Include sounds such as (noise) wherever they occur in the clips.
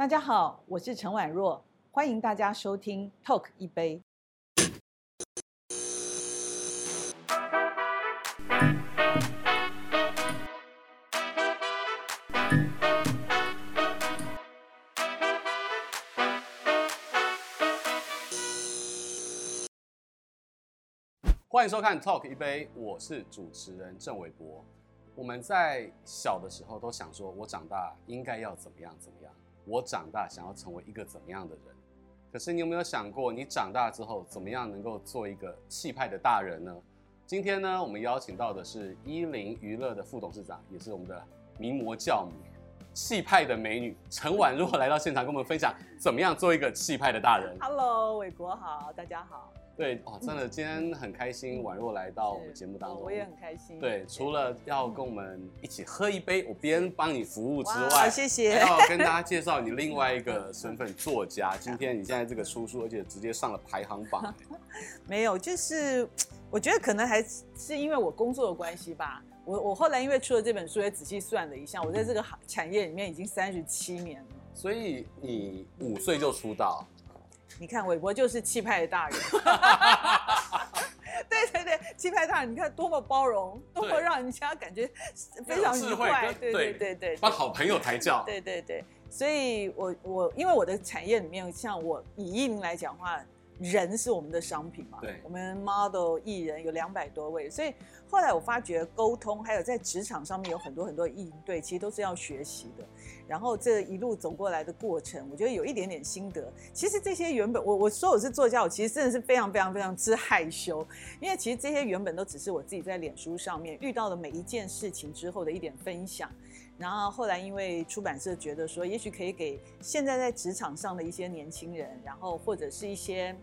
大家好，我是陈婉若，欢迎大家收听 Talk 一杯。欢迎收看 Talk 一杯，我是主持人郑伟博。我们在小的时候都想说，我长大应该要怎么样怎么样。我长大想要成为一个怎么样的人？可是你有没有想过，你长大之后怎么样能够做一个气派的大人呢？今天呢，我们邀请到的是伊林娱乐的副董事长，也是我们的名模教母，气派的美女陈婉若来到现场，跟我们分享怎么样做一个气派的大人。Hello，伟国好，大家好。对哦，真的，今天很开心，宛若来到我们节目当中，我也很开心。对，除了要跟我们一起喝一杯，我边帮你服务之外，谢谢。要跟大家介绍你另外一个身份，作家。(laughs) 今天你现在这个出书，而且直接上了排行榜。(laughs) 没有，就是 (tsk) 我觉得可能还是因为我工作的关系吧。我我后来因为出了这本书，也仔细算了一下，我在这个行产业里面已经三十七年了。所以你五岁就出道。你看，韦伯就是气派的大人。(laughs) 对对对，气派大人，你看多么包容，多么让人家感觉 (laughs) 非常愉快。对对对对，把好朋友抬轿。对对对，所以我我因为我的产业里面，像我以艺名来讲话。人是我们的商品嘛？对，我们 model 艺人有两百多位，所以后来我发觉沟通，还有在职场上面有很多很多应对，其实都是要学习的。然后这一路走过来的过程，我觉得有一点点心得。其实这些原本我我说我是作家，我其实真的是非常非常非常之害羞，因为其实这些原本都只是我自己在脸书上面遇到的每一件事情之后的一点分享。然后后来因为出版社觉得说，也许可以给现在在职场上的一些年轻人，然后或者是一些。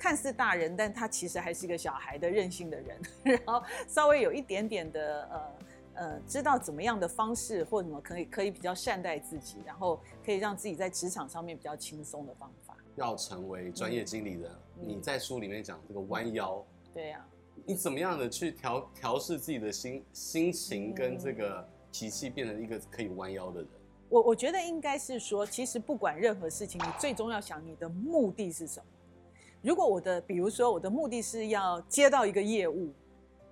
看似大人，但他其实还是一个小孩的任性的人，(laughs) 然后稍微有一点点的呃呃，知道怎么样的方式或什么可以可以比较善待自己，然后可以让自己在职场上面比较轻松的方法。要成为专业经理人，嗯、你在书里面讲这个弯腰，对呀，你怎么样的去调调试自己的心心情跟这个脾气，变成一个可以弯腰的人？我我觉得应该是说，其实不管任何事情，你最终要想你的目的是什么。如果我的，比如说我的目的是要接到一个业务，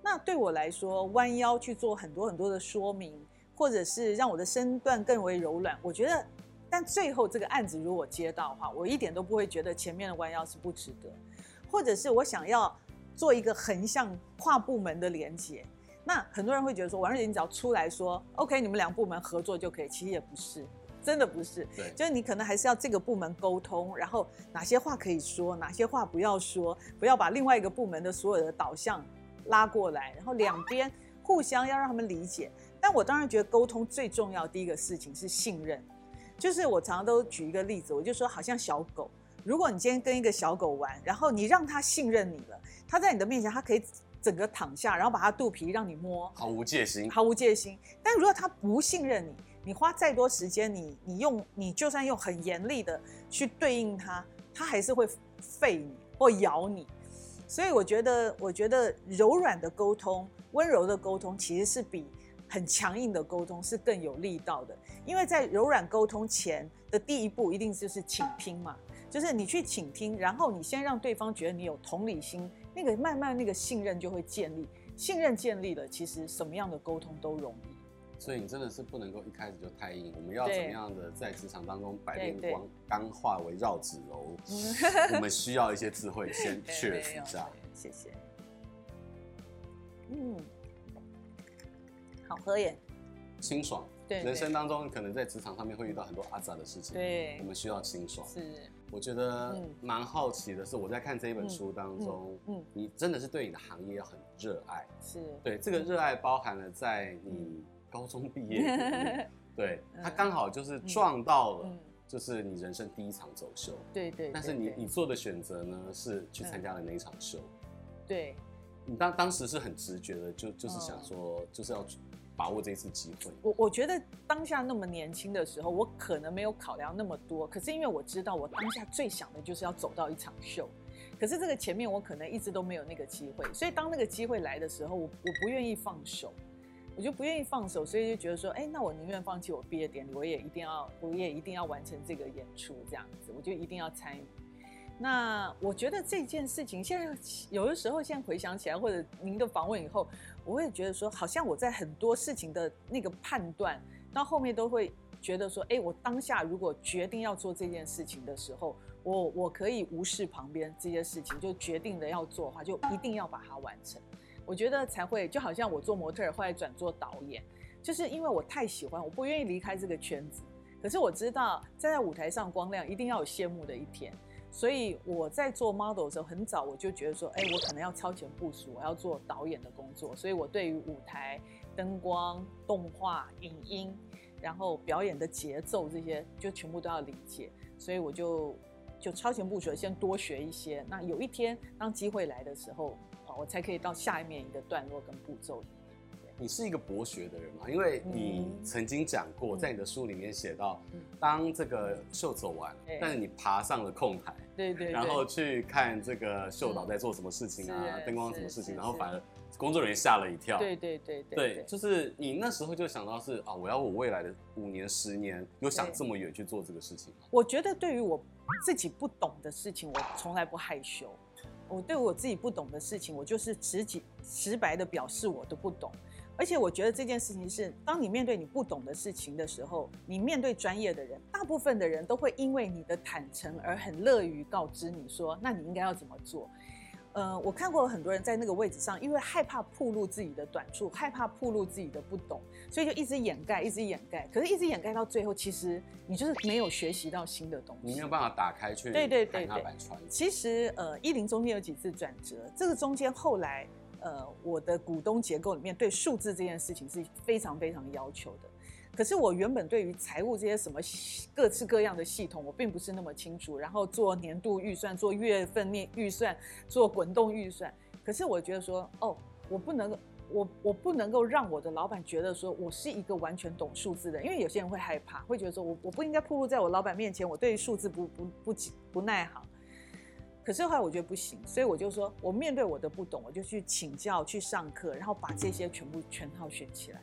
那对我来说，弯腰去做很多很多的说明，或者是让我的身段更为柔软，我觉得，但最后这个案子如果接到的话，我一点都不会觉得前面的弯腰是不值得，或者是我想要做一个横向跨部门的连接，那很多人会觉得说，王瑞你只要出来说，OK，你们两部门合作就可以，其实也不是。真的不是，对，就是你可能还是要这个部门沟通，然后哪些话可以说，哪些话不要说，不要把另外一个部门的所有的导向拉过来，然后两边互相要让他们理解。但我当然觉得沟通最重要的第一个事情是信任，就是我常常都举一个例子，我就说好像小狗，如果你今天跟一个小狗玩，然后你让它信任你了，它在你的面前它可以整个躺下，然后把它肚皮让你摸，毫无戒心，毫无戒心。但如果它不信任你，你花再多时间，你你用你就算用很严厉的去对应它，它还是会吠你或咬你。所以我觉得，我觉得柔软的沟通、温柔的沟通，其实是比很强硬的沟通是更有力道的。因为在柔软沟通前的第一步，一定就是倾听嘛，就是你去倾听，然后你先让对方觉得你有同理心，那个慢慢那个信任就会建立。信任建立了，其实什么样的沟通都容易。所以你真的是不能够一开始就太硬，我们要怎么样的在职场当中百变光钢化为绕指柔？(laughs) 我们需要一些智慧，(laughs) 先确实一下。谢谢。嗯，好喝耶，清爽。对，人生当中可能在职场上面会遇到很多阿杂的事情，对，我们需要清爽。是，我觉得蛮好奇的是，我在看这一本书当中，嗯，你真的是对你的行业很热爱，是对这个热爱包含了在你。高中毕业，(laughs) 对，他刚好就是撞到了，就是你人生第一场走秀，对对。但是你你做的选择呢，是去参加了哪一场秀，对。你当当时是很直觉的，就就是想说，就是要把握这次机会。我我觉得当下那么年轻的时候，我可能没有考量那么多，可是因为我知道我当下最想的就是要走到一场秀，可是这个前面我可能一直都没有那个机会，所以当那个机会来的时候，我我不愿意放手。我就不愿意放手，所以就觉得说，哎，那我宁愿放弃我毕业典礼，我也一定要，我也一定要完成这个演出，这样子，我就一定要参与。那我觉得这件事情，现在有的时候，现在回想起来，或者您的访问以后，我会觉得说，好像我在很多事情的那个判断，到后面都会觉得说，哎，我当下如果决定要做这件事情的时候，我我可以无视旁边这些事情，就决定了要做的话，就一定要把它完成。我觉得才会，就好像我做模特，后来转做导演，就是因为我太喜欢，我不愿意离开这个圈子。可是我知道站在舞台上光亮，一定要有谢幕的一天。所以我在做 model 的时候，很早我就觉得说，哎，我可能要超前部署，我要做导演的工作。所以我对于舞台灯光、动画、影音，然后表演的节奏这些，就全部都要理解。所以我就就超前部署，先多学一些。那有一天当机会来的时候，我才可以到下面一个段落跟步骤。你是一个博学的人嘛？因为你曾经讲过，在你的书里面写到，当这个秀走完，但是你爬上了控台，对对，然后去看这个秀导在做什么事情啊，灯光什么事情，然后反而工作人员吓了一跳。对对对对，就是你那时候就想到是啊，我要我未来的五年、十年，有想这么远去做这个事情吗？我觉得对于我自己不懂的事情，我从来不害羞。我对我自己不懂的事情，我就是直接直白的表示我都不懂。而且我觉得这件事情是，当你面对你不懂的事情的时候，你面对专业的人，大部分的人都会因为你的坦诚而很乐于告知你说，那你应该要怎么做。呃，我看过很多人在那个位置上，因为害怕暴露自己的短处，害怕暴露自己的不懂，所以就一直掩盖，一直掩盖。可是，一直掩盖到最后，其实你就是没有学习到新的东西，你没有办法打开去对对对对。其实，呃，一零中间有几次转折，这个中间后来。呃，我的股东结构里面对数字这件事情是非常非常要求的。可是我原本对于财务这些什么各式各样的系统，我并不是那么清楚。然后做年度预算，做月份内预算，做滚动预算。可是我觉得说，哦，我不能，我我不能够让我的老板觉得说我是一个完全懂数字的，因为有些人会害怕，会觉得说我我不应该暴露在我老板面前，我对于数字不不不不耐行。可是后来我觉得不行，所以我就说，我面对我的不懂，我就去请教、去上课，然后把这些全部全套学起来。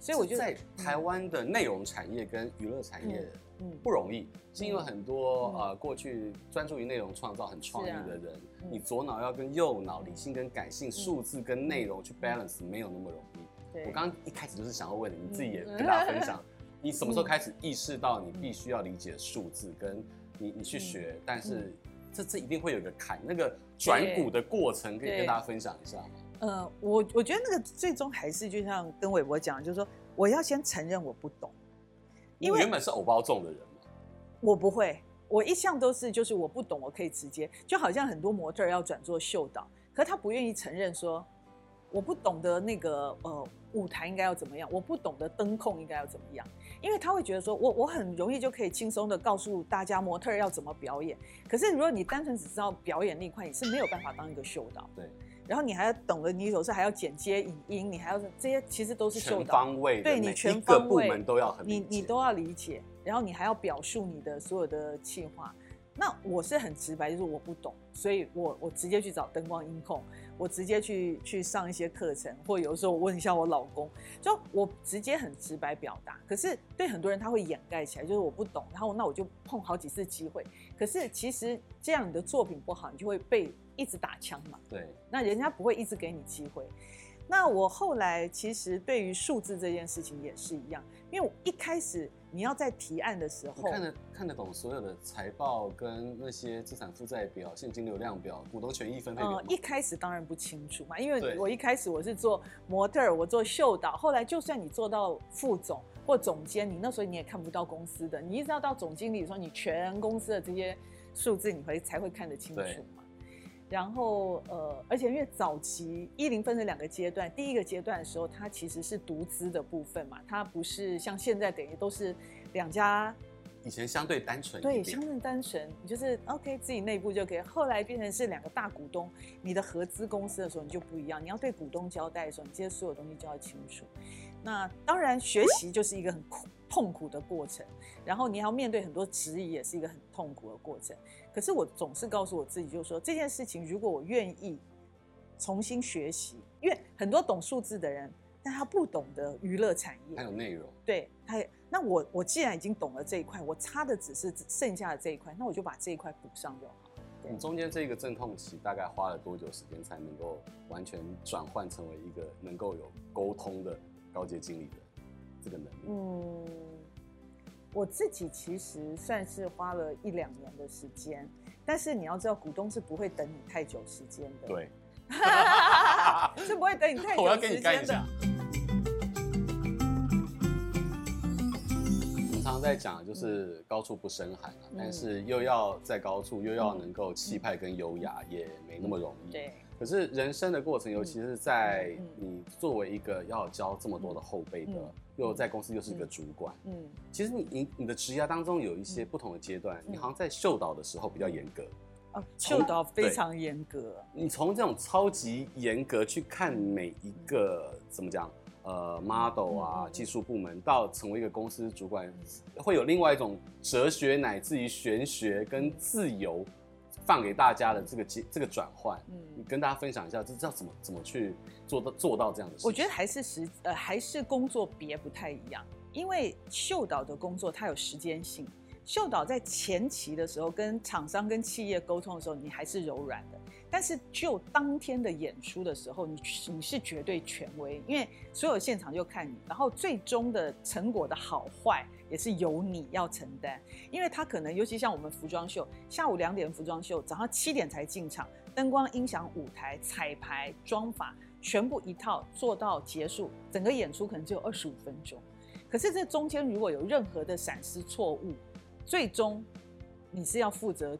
所以我觉得在台湾的内容产业跟娱乐产业，嗯，不容易，是因为很多呃过去专注于内容创造很创意的人，你左脑要跟右脑、理性跟感性、数字跟内容去 balance，没有那么容易。我刚刚一开始就是想要问你，你自己也跟大家分享，(laughs) 你什么时候开始意识到你必须要理解数字，跟你你去学，但是。这这一定会有个坎，那个转股的过程可以跟大家分享一下吗？呃，我我觉得那个最终还是就像跟韦伯讲，就是说我要先承认我不懂。因为原本是偶包重的人嘛，我不会，我一向都是就是我不懂，我可以直接，就好像很多模特要转做秀导，可是他不愿意承认说我不懂得那个呃舞台应该要怎么样，我不懂得灯控应该要怎么样。因为他会觉得说，我我很容易就可以轻松的告诉大家模特要怎么表演。可是如果你单纯只知道表演那一块，你是没有办法当一个秀导。对。然后你还要懂得，你有时候还要剪接影音，你还要这些，其实都是秀导。全方位。对你全方位。部门都要很。你你都要理解，然后你还要表述你的所有的计划。那我是很直白，就是我不懂，所以我我直接去找灯光音控。我直接去去上一些课程，或有时候我问一下我老公，就我直接很直白表达。可是对很多人他会掩盖起来，就是我不懂，然后那我就碰好几次机会。可是其实这样你的作品不好，你就会被一直打枪嘛。对，那人家不会一直给你机会。那我后来其实对于数字这件事情也是一样，因为我一开始。你要在提案的时候，看得看得懂所有的财报跟那些资产负债表、现金流量表、股东权益分配表。嗯，一开始当然不清楚嘛，因为我一开始我是做模特儿，我做秀导，后来就算你做到副总或总监，你那时候你也看不到公司的，你一直要到总经理说你全公司的这些数字，你会才会看得清楚嘛。然后，呃，而且因为早期一零分成两个阶段，第一个阶段的时候，它其实是独资的部分嘛，它不是像现在等于都是两家。以前相对单纯，对，相对单纯，你就是 OK 自己内部就可以。后来变成是两个大股东，你的合资公司的时候，你就不一样，你要对股东交代的时候，你这些所有东西就要清楚。那当然，学习就是一个很苦痛苦的过程，然后你要面对很多质疑，也是一个很痛苦的过程。可是我总是告诉我自己，就是说这件事情，如果我愿意重新学习，因为很多懂数字的人，但他不懂得娱乐产业，还有内容。对，他也，那我我既然已经懂了这一块，我差的只是剩下的这一块，那我就把这一块补上就好。你中间这个阵痛期大概花了多久时间才能够完全转换成为一个能够有沟通的高阶经理的这个能力？嗯，我自己其实算是花了一两年的时间，但是你要知道，股东是不会等你太久时间的。对，(laughs) 是不会等你太 (laughs) 久时间的。在讲就是高处不胜寒啊，但是又要在高处，又要能够气派跟优雅，也没那么容易。对。可是人生的过程，尤其是在你作为一个要教这么多的后辈的，又在公司又是一个主管，嗯，其实你你你的职涯当中有一些不同的阶段，你好像在秀导的时候比较严格。哦，秀导非常严格。你从这种超级严格去看每一个怎么讲？呃，model 啊，技术部门到成为一个公司主管，会有另外一种哲学乃至于玄学跟自由放给大家的这个这个转换。嗯，你跟大家分享一下，这要怎么怎么去做到做到这样的事情？我觉得还是时呃还是工作别不太一样，因为秀导的工作它有时间性，秀导在前期的时候跟厂商跟企业沟通的时候，你还是柔软的。但是就当天的演出的时候，你你是绝对权威，因为所有现场就看你，然后最终的成果的好坏也是由你要承担，因为他可能尤其像我们服装秀，下午两点服装秀，早上七点才进场，灯光、音响、舞台、彩排、妆法，全部一套做到结束，整个演出可能只有二十五分钟，可是这中间如果有任何的闪失错误，最终你是要负责。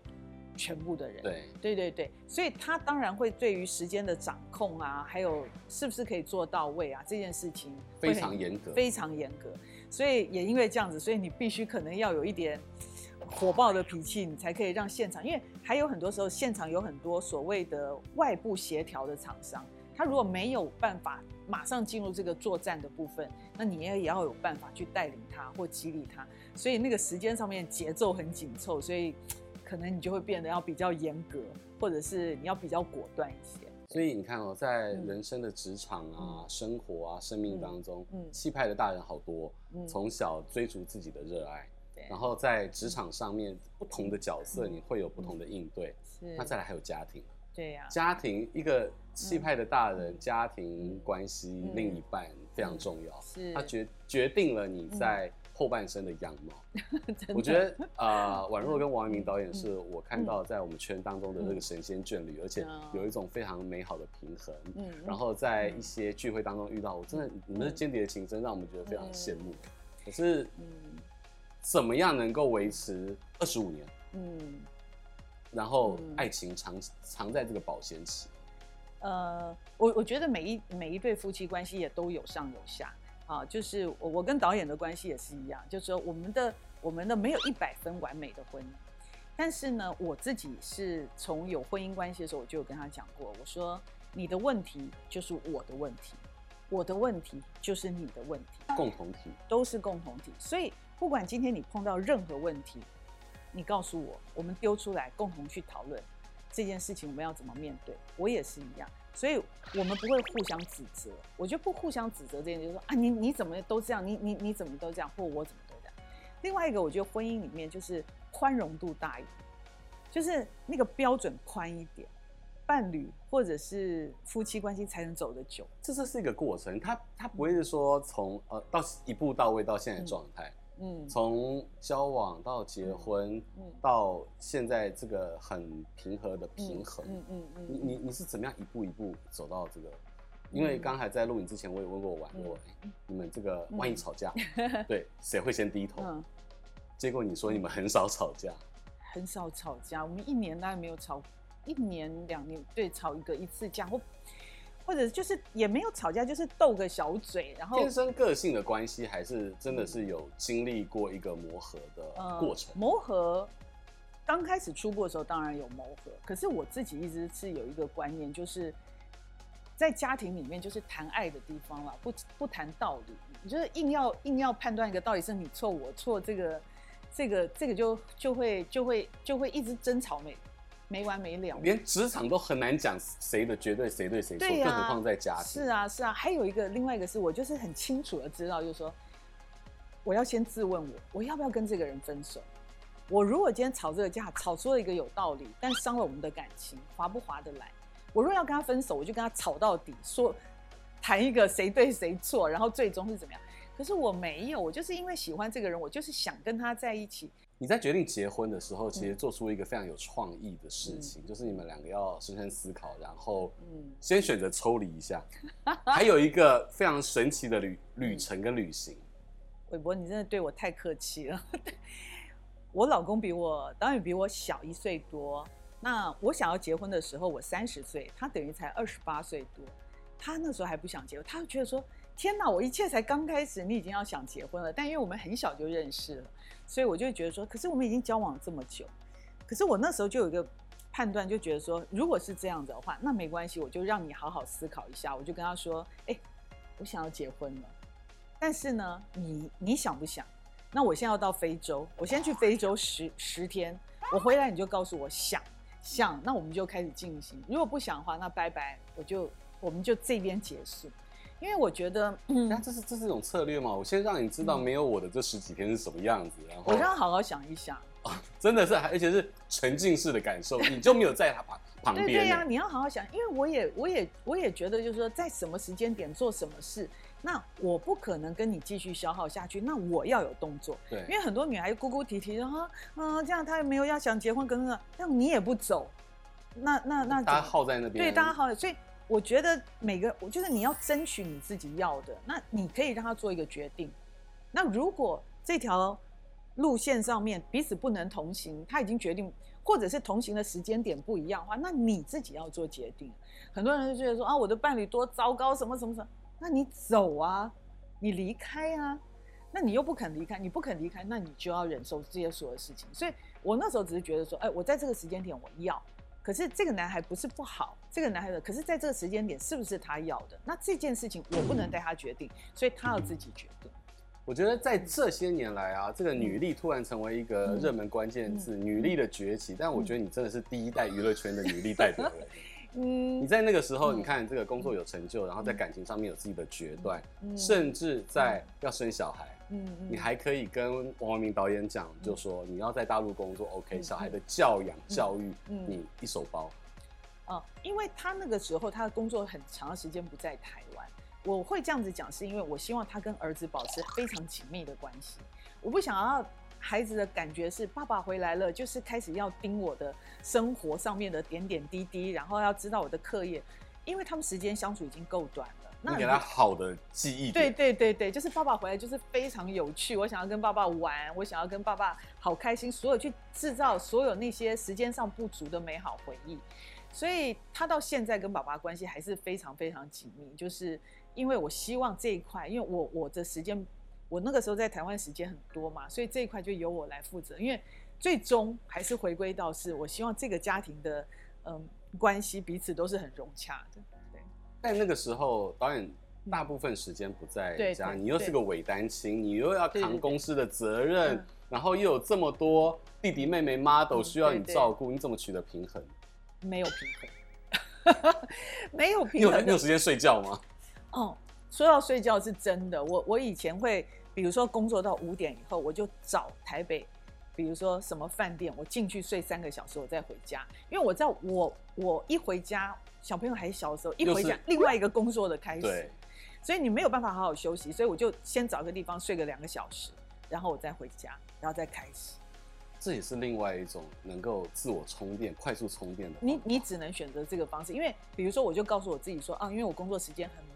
全部的人，对对对对，所以他当然会对于时间的掌控啊，还有是不是可以做到位啊，这件事情非常严格，非常严格。所以也因为这样子，所以你必须可能要有一点火爆的脾气，你才可以让现场。因为还有很多时候，现场有很多所谓的外部协调的厂商，他如果没有办法马上进入这个作战的部分，那你也也要有办法去带领他或激励他。所以那个时间上面节奏很紧凑，所以。可能你就会变得要比较严格，或者是你要比较果断一些。所以你看哦，在人生的职场啊、嗯、生活啊、生命当中，嗯，气派的大人好多，嗯，从小追逐自己的热爱，对，然后在职场上面不同的角色，你会有不同的应对。是，那再来还有家庭，对呀，家庭一个气派的大人，家庭关系另一半非常重要，是，他决决定了你在。后半生的样貌，(laughs) 我觉得啊，宛、呃、若跟王一鸣导演是我看到在我们圈当中的那个神仙眷侣，嗯、而且有一种非常美好的平衡。嗯，然后在一些聚会当中遇到，我真的你们的间谍的情深让我们觉得非常羡慕。嗯、可是，嗯，怎么样能够维持二十五年？嗯，然后爱情长长在这个保鲜期。呃，我我觉得每一每一对夫妻关系也都有上有下。啊，就是我我跟导演的关系也是一样，就是说我们的我们的没有一百分完美的婚姻，但是呢，我自己是从有婚姻关系的时候，我就有跟他讲过，我说你的问题就是我的问题，我的问题就是你的问题，共同体都是共同体，所以不管今天你碰到任何问题，你告诉我，我们丢出来共同去讨论这件事情，我们要怎么面对，我也是一样。所以，我们不会互相指责。我觉得不互相指责这件事，就是说啊，你你怎么都这样，你你你怎么都这样，或我怎么都这样。另外一个，我觉得婚姻里面就是宽容度大一点，就是那个标准宽一点，伴侣或者是夫妻关系才能走得久。这这是一个过程，它它不会是说从呃到一步到位到现在状态。嗯嗯，从交往到结婚，嗯，到现在这个很平和的平衡，嗯嗯嗯，你你你是怎么样一步一步走到这个？因为刚才在录影之前，我也问过婉若，你们这个万一吵架，(laughs) 对，谁会先低头？结果你说你们很少吵架，很少吵架，我们一年大概没有吵，一年两年对吵一个一次架或。或者就是也没有吵架，就是斗个小嘴，然后天生个性的关系，还是真的是有经历过一个磨合的过程。呃、磨合刚开始出过的时候，当然有磨合。可是我自己一直是有一个观念，就是在家庭里面，就是谈爱的地方了，不不谈道理。你就是硬要硬要判断一个到底是你错我错，这个这个这个就就会就会就会一直争吵没没完没了，连职场都很难讲谁的绝对谁对谁错，更何况在家庭。是啊是啊，还有一个另外一个是我就是很清楚的知道，就是说我要先自问我，我要不要跟这个人分手？我如果今天吵这个架，吵出了一个有道理，但伤了我们的感情，划不划得来？我若要跟他分手，我就跟他吵到底，说谈一个谁对谁错，然后最终是怎么样？可是我没有，我就是因为喜欢这个人，我就是想跟他在一起。你在决定结婚的时候，其实做出一个非常有创意的事情，嗯、就是你们两个要深深思考，然后先选择抽离一下，嗯、还有一个非常神奇的旅 (laughs) 旅程跟旅行。韦伯，你真的对我太客气了。(laughs) 我老公比我当然比我小一岁多，那我想要结婚的时候，我三十岁，他等于才二十八岁多，他那时候还不想结婚，他就觉得说。天哪，我一切才刚开始，你已经要想结婚了。但因为我们很小就认识了，所以我就觉得说，可是我们已经交往这么久，可是我那时候就有一个判断，就觉得说，如果是这样子的话，那没关系，我就让你好好思考一下。我就跟他说，哎，我想要结婚了，但是呢，你你想不想？那我现在要到非洲，我先去非洲十十天，我回来你就告诉我想想，那我们就开始进行。如果不想的话，那拜拜，我就我们就这边结束。因为我觉得，那这是这是一种策略嘛？我先让你知道没有我的这十几天是什么样子，然后我让他好好想一想。(laughs) 真的是，而且是沉浸式的感受，你就没有在他旁旁边。对呀，你要好好想，因为我也我也我也觉得，就是说在什么时间点做什么事，那我不可能跟你继续消耗下去，那我要有动作。对，因为很多女孩哭哭啼啼的哈，啊，这样她也没有要想结婚，跟着，但你也不走，那那那大家耗在那边，对，大家耗在，所以。我觉得每个，我就是你要争取你自己要的，那你可以让他做一个决定。那如果这条路线上面彼此不能同行，他已经决定，或者是同行的时间点不一样的话，那你自己要做决定。很多人就觉得说啊，我的伴侣多糟糕，什么什么什么，那你走啊，你离开啊，那你又不肯离开，你不肯离开，那你就要忍受这些所有事情。所以我那时候只是觉得说，哎，我在这个时间点我要。可是这个男孩不是不好，这个男孩的，可是在这个时间点是不是他要的？那这件事情我不能带他决定，所以他要自己决定。我觉得在这些年来啊，这个女力突然成为一个热门关键字，女力的崛起。但我觉得你真的是第一代娱乐圈的女力代表人。(laughs) 嗯，你在那个时候，你看这个工作有成就，然后在感情上面有自己的决断，甚至在要生小孩。嗯，你还可以跟王文明导演讲，就说你要在大陆工作，OK，小孩的教养教育，你一手包。哦，因为他那个时候他的工作很长的时间不在台湾，我会这样子讲，是因为我希望他跟儿子保持非常紧密的关系，我不想要孩子的感觉是爸爸回来了，就是开始要盯我的生活上面的点点滴滴，然后要知道我的课业，因为他们时间相处已经够短了。那你给他好的记忆。对对对对，就是爸爸回来就是非常有趣，我想要跟爸爸玩，我想要跟爸爸好开心，所有去制造所有那些时间上不足的美好回忆。所以他到现在跟爸爸关系还是非常非常紧密，就是因为我希望这一块，因为我我的时间，我那个时候在台湾时间很多嘛，所以这一块就由我来负责。因为最终还是回归到是我希望这个家庭的嗯关系彼此都是很融洽的。对但那个时候，导演大部分时间不在家，你又是个伪单亲，你又要扛公司的责任，然后又有这么多弟弟妹妹 model 需要你照顾，你怎么取得平衡？没有平衡，(laughs) 没有平衡。你有你有时间睡觉吗？哦，说到睡觉是真的。我我以前会，比如说工作到五点以后，我就找台北，比如说什么饭店，我进去睡三个小时，我再回家，因为我知道我我一回家。小朋友还小的时候，一回家另外一个工作的开始，所以你没有办法好好休息，所以我就先找个地方睡个两个小时，然后我再回家，然后再开始。这也是另外一种能够自我充电、快速充电的。你你只能选择这个方式，因为比如说，我就告诉我自己说啊，因为我工作时间很忙，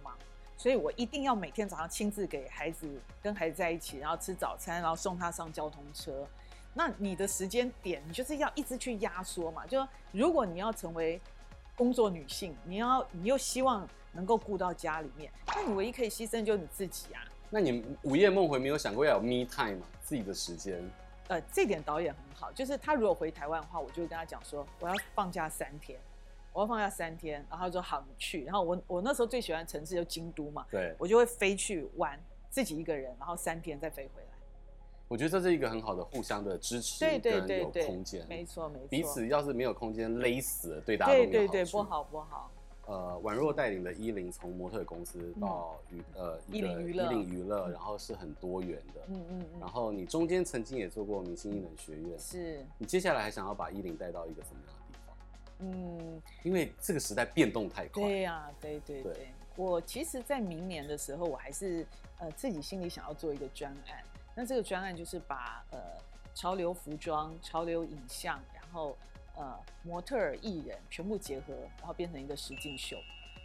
所以我一定要每天早上亲自给孩子跟孩子在一起，然后吃早餐，然后送他上交通车。那你的时间点，你就是要一直去压缩嘛。就说如果你要成为工作女性，你要你又希望能够顾到家里面，那你唯一可以牺牲就是你自己啊。那你午夜梦回没有想过要有 me time 吗？自己的时间？呃，这点导演很好，就是他如果回台湾的话，我就会跟他讲说，我要放假三天，我要放假三天，然后他说好，你去。然后我我那时候最喜欢的城市就京都嘛，对，我就会飞去玩，自己一个人，然后三天再飞回来。我觉得这是一个很好的互相的支持，对对对对，空间，没错没错。彼此要是没有空间，勒死了，对大家都没有好处。对对对，不好不好。呃，宛若带领的伊林从模特公司到娱呃一个伊林娱乐，然后是很多元的，嗯嗯。然后你中间曾经也做过明星艺能学院，是。你接下来还想要把伊林带到一个什么样？嗯，因为这个时代变动太快。对呀，对对对。我其实，在明年的时候，我还是呃自己心里想要做一个专案。那这个专案就是把呃潮流服装、潮流影像，然后。呃，模特儿、艺人全部结合，然后变成一个实境秀。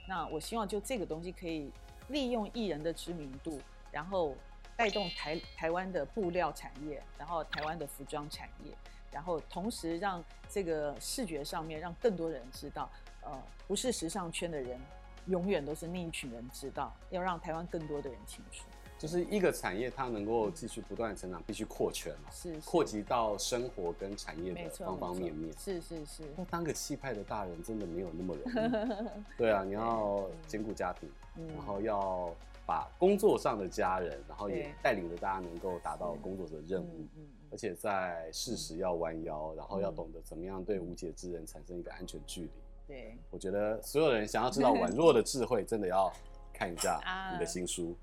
那我希望就这个东西可以利用艺人的知名度，然后带动台台湾的布料产业，然后台湾的服装产业，然后同时让这个视觉上面让更多人知道，呃，不是时尚圈的人永远都是那一群人知道，要让台湾更多的人清楚。就是一个产业，它能够继续不断成长，必须扩圈嘛，是扩及到生活跟产业的方方面面。是是是。那当个气派的大人真的没有那么容易。(laughs) 对啊，你要兼顾家庭，然后要把工作上的家人，然后也带领着大家能够达到工作的任务。而且在适时要弯腰，然后要懂得怎么样对无解之人产生一个安全距离。对，我觉得所有人想要知道 (laughs) 宛若的智慧，真的要看一下你的新书。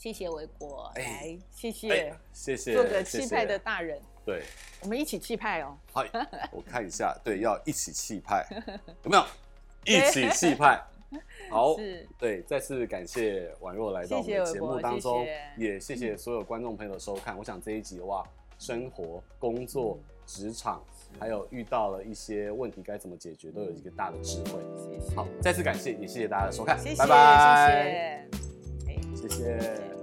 谢谢维国，哎，谢谢，谢谢，做个气派的大人，对，我们一起气派哦。好，我看一下，对，要一起气派，有没有？(laughs) 一起气派，好，对，再次感谢宛若来到我们的节目当中，也谢谢所有观众朋友的收看。我想这一集的话，生活、工作、职场，还有遇到了一些问题该怎么解决，都有一个大的智慧。谢谢，好，再次感谢，也谢谢大家的收看，拜拜，谢谢。谢谢。